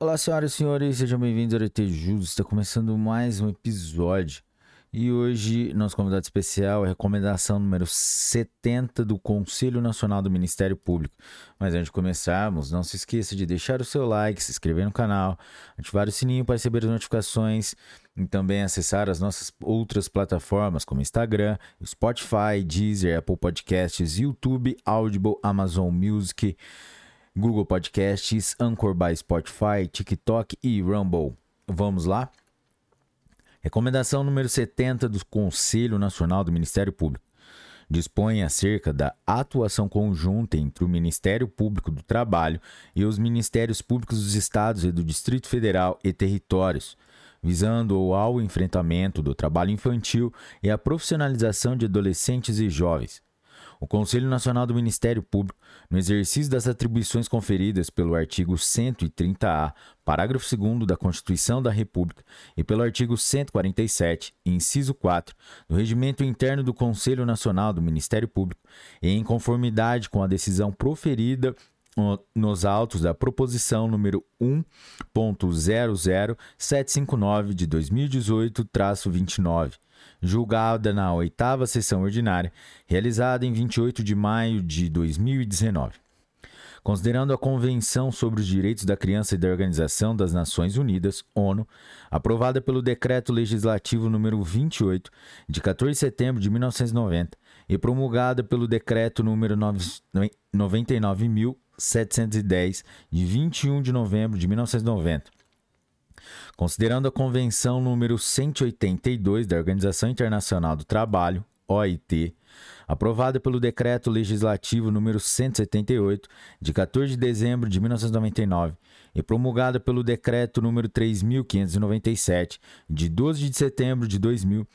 Olá, senhoras e senhores, sejam bem-vindos ao ET. Está começando mais um episódio. E hoje, nosso convidado especial é a recomendação número 70 do Conselho Nacional do Ministério Público. Mas antes de começarmos, não se esqueça de deixar o seu like, se inscrever no canal, ativar o sininho para receber as notificações e também acessar as nossas outras plataformas como Instagram, Spotify, Deezer, Apple Podcasts, YouTube, Audible, Amazon Music, Google Podcasts, Anchor by Spotify, TikTok e Rumble. Vamos lá? Recomendação número 70 do Conselho Nacional do Ministério Público. Dispõe acerca da atuação conjunta entre o Ministério Público do Trabalho e os Ministérios Públicos dos Estados e do Distrito Federal e territórios, visando ao enfrentamento do trabalho infantil e a profissionalização de adolescentes e jovens o Conselho Nacional do Ministério Público, no exercício das atribuições conferidas pelo artigo 130-A, parágrafo 2 da Constituição da República e pelo artigo 147, inciso 4, do Regimento Interno do Conselho Nacional do Ministério Público, e em conformidade com a decisão proferida nos autos da proposição número 1.00759 de 2018-29 julgada na oitava sessão ordinária, realizada em 28 de maio de 2019. Considerando a Convenção sobre os Direitos da Criança e da Organização das Nações Unidas, ONU, aprovada pelo Decreto Legislativo número 28, de 14 de setembro de 1990, e promulgada pelo Decreto número 99.710, de 21 de novembro de 1990, Considerando a Convenção número 182 da Organização Internacional do Trabalho, OIT, aprovada pelo Decreto Legislativo número 178, de 14 de dezembro de 1999, e promulgada pelo Decreto número 3597, de 12 de setembro de 2000,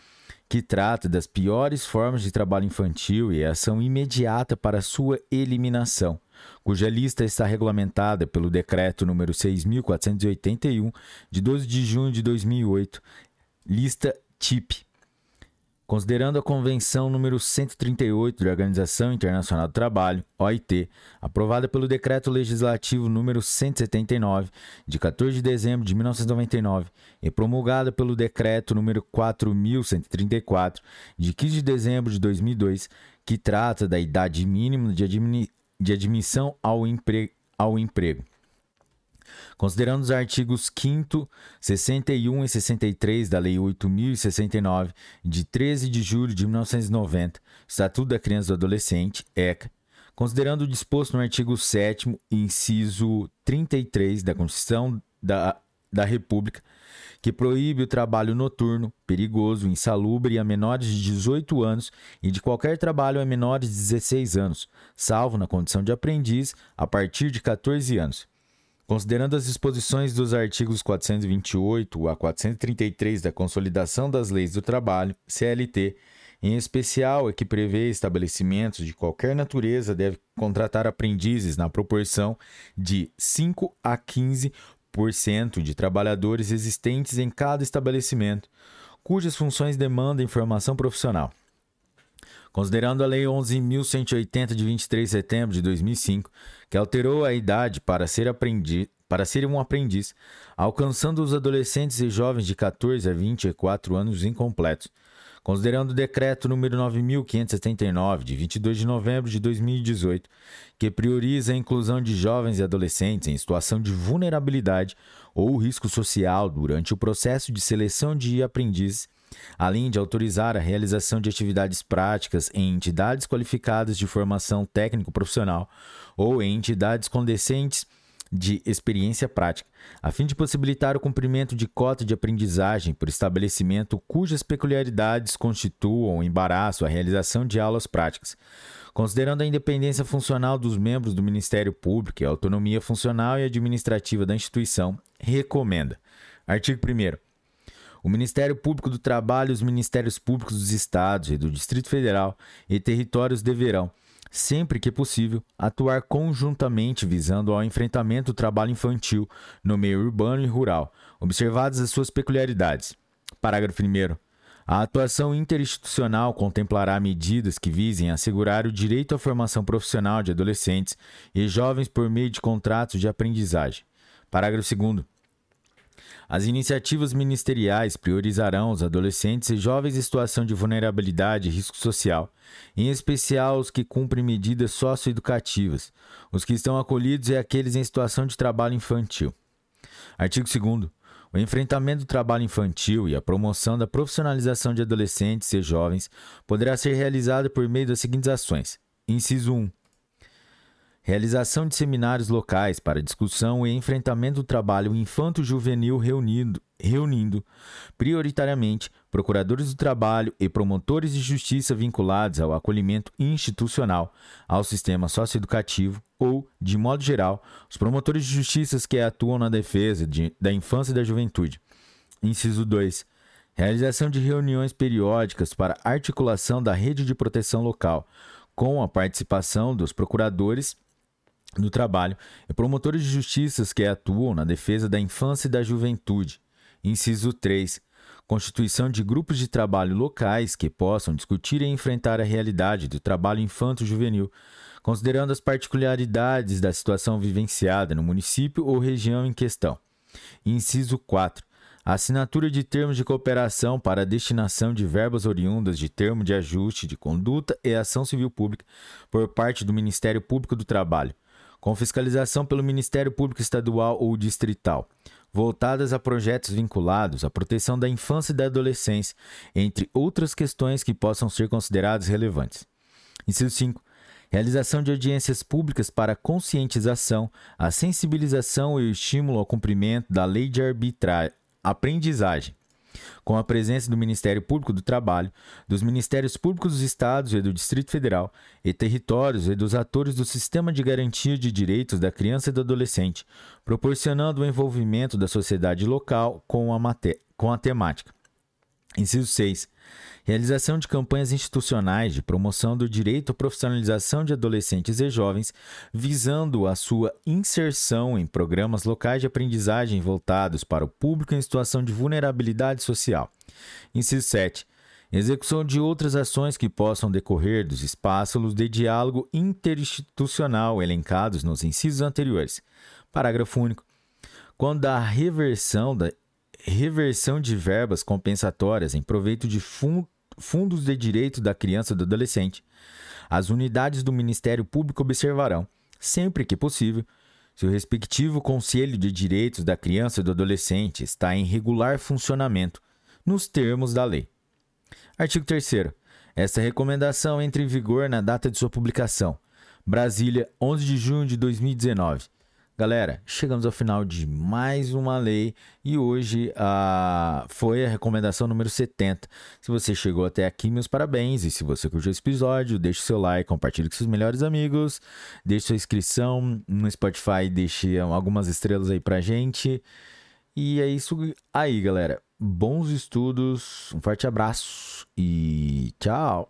que trata das piores formas de trabalho infantil e a ação imediata para sua eliminação cuja lista está regulamentada pelo Decreto número 6.481, de 12 de junho de 2008, lista TIP. Considerando a Convenção número 138 da Organização Internacional do Trabalho, OIT, aprovada pelo Decreto Legislativo número 179, de 14 de dezembro de 1999, e promulgada pelo Decreto número 4134, de 15 de dezembro de 2002, que trata da idade mínima de de admissão ao, empre... ao emprego. Considerando os artigos 5, 61 e 63 da Lei 8.069, de 13 de julho de 1990, Estatuto da Criança e do Adolescente, ECA, considerando o disposto no artigo 7, inciso 33 da Constituição da, da República, que proíbe o trabalho noturno, perigoso, insalubre a menores de 18 anos e de qualquer trabalho a menores de 16 anos, salvo na condição de aprendiz a partir de 14 anos. Considerando as disposições dos artigos 428 a 433 da Consolidação das Leis do Trabalho, CLT, em especial a que prevê estabelecimentos de qualquer natureza deve contratar aprendizes na proporção de 5 a 15 de trabalhadores existentes em cada estabelecimento, cujas funções demandam informação profissional. Considerando a Lei 11.180 de 23 de setembro de 2005, que alterou a idade para ser, aprendi para ser um aprendiz, alcançando os adolescentes e jovens de 14 a 24 anos incompletos, considerando o decreto número 9579 de 22 de novembro de 2018, que prioriza a inclusão de jovens e adolescentes em situação de vulnerabilidade ou risco social durante o processo de seleção de aprendizes, além de autorizar a realização de atividades práticas em entidades qualificadas de formação técnico-profissional ou em entidades condescentes de experiência prática, a fim de possibilitar o cumprimento de cota de aprendizagem por estabelecimento cujas peculiaridades constituam embaraço à realização de aulas práticas. Considerando a independência funcional dos membros do Ministério Público e a autonomia funcional e administrativa da instituição, recomenda. Artigo 1. O Ministério Público do Trabalho e os Ministérios Públicos dos Estados e do Distrito Federal e territórios deverão, sempre que possível, atuar conjuntamente visando ao enfrentamento do trabalho infantil no meio urbano e rural, observadas as suas peculiaridades. Parágrafo 1. A atuação interinstitucional contemplará medidas que visem assegurar o direito à formação profissional de adolescentes e jovens por meio de contratos de aprendizagem. Parágrafo 2. As iniciativas ministeriais priorizarão os adolescentes e jovens em situação de vulnerabilidade e risco social, em especial os que cumprem medidas socioeducativas, os que estão acolhidos e aqueles em situação de trabalho infantil. Artigo 2. O enfrentamento do trabalho infantil e a promoção da profissionalização de adolescentes e jovens poderá ser realizado por meio das seguintes ações: Inciso 1 realização de seminários locais para discussão e enfrentamento do trabalho infanto-juvenil reunindo, reunindo, prioritariamente, procuradores do trabalho e promotores de justiça vinculados ao acolhimento institucional, ao sistema socioeducativo ou, de modo geral, os promotores de justiça que atuam na defesa de, da infância e da juventude. Inciso 2. Realização de reuniões periódicas para articulação da rede de proteção local, com a participação dos procuradores do trabalho e promotores de justiças que atuam na defesa da infância e da juventude. Inciso 3. Constituição de grupos de trabalho locais que possam discutir e enfrentar a realidade do trabalho infanto-juvenil, considerando as particularidades da situação vivenciada no município ou região em questão. Inciso 4. A assinatura de termos de cooperação para a destinação de verbas oriundas de termo de ajuste de conduta e ação civil pública por parte do Ministério Público do Trabalho, com fiscalização pelo Ministério Público Estadual ou Distrital, voltadas a projetos vinculados à proteção da infância e da adolescência, entre outras questões que possam ser consideradas relevantes. Inciso 5. Realização de audiências públicas para conscientização, a sensibilização e o estímulo ao cumprimento da lei de aprendizagem, com a presença do Ministério Público do Trabalho, dos Ministérios Públicos dos Estados e do Distrito Federal, e territórios e dos atores do Sistema de Garantia de Direitos da Criança e do Adolescente, proporcionando o envolvimento da sociedade local com a, com a temática. Inciso 6. Realização de campanhas institucionais de promoção do direito à profissionalização de adolescentes e jovens, visando a sua inserção em programas locais de aprendizagem voltados para o público em situação de vulnerabilidade social. Inciso 7. Execução de outras ações que possam decorrer dos espaços de diálogo interinstitucional elencados nos incisos anteriores. Parágrafo único. Quando a reversão da reversão de verbas compensatórias em proveito de fundo fundos de direito da criança e do adolescente. As unidades do Ministério Público observarão, sempre que possível, se o respectivo Conselho de Direitos da Criança e do Adolescente está em regular funcionamento, nos termos da lei. Artigo 3. Esta recomendação entra em vigor na data de sua publicação. Brasília, 11 de junho de 2019. Galera, chegamos ao final de mais uma lei e hoje uh, foi a recomendação número 70. Se você chegou até aqui, meus parabéns. E se você curtiu esse episódio, deixe seu like, compartilhe com seus melhores amigos, deixe sua inscrição no Spotify, deixe algumas estrelas aí pra gente. E é isso aí, galera. Bons estudos, um forte abraço e tchau!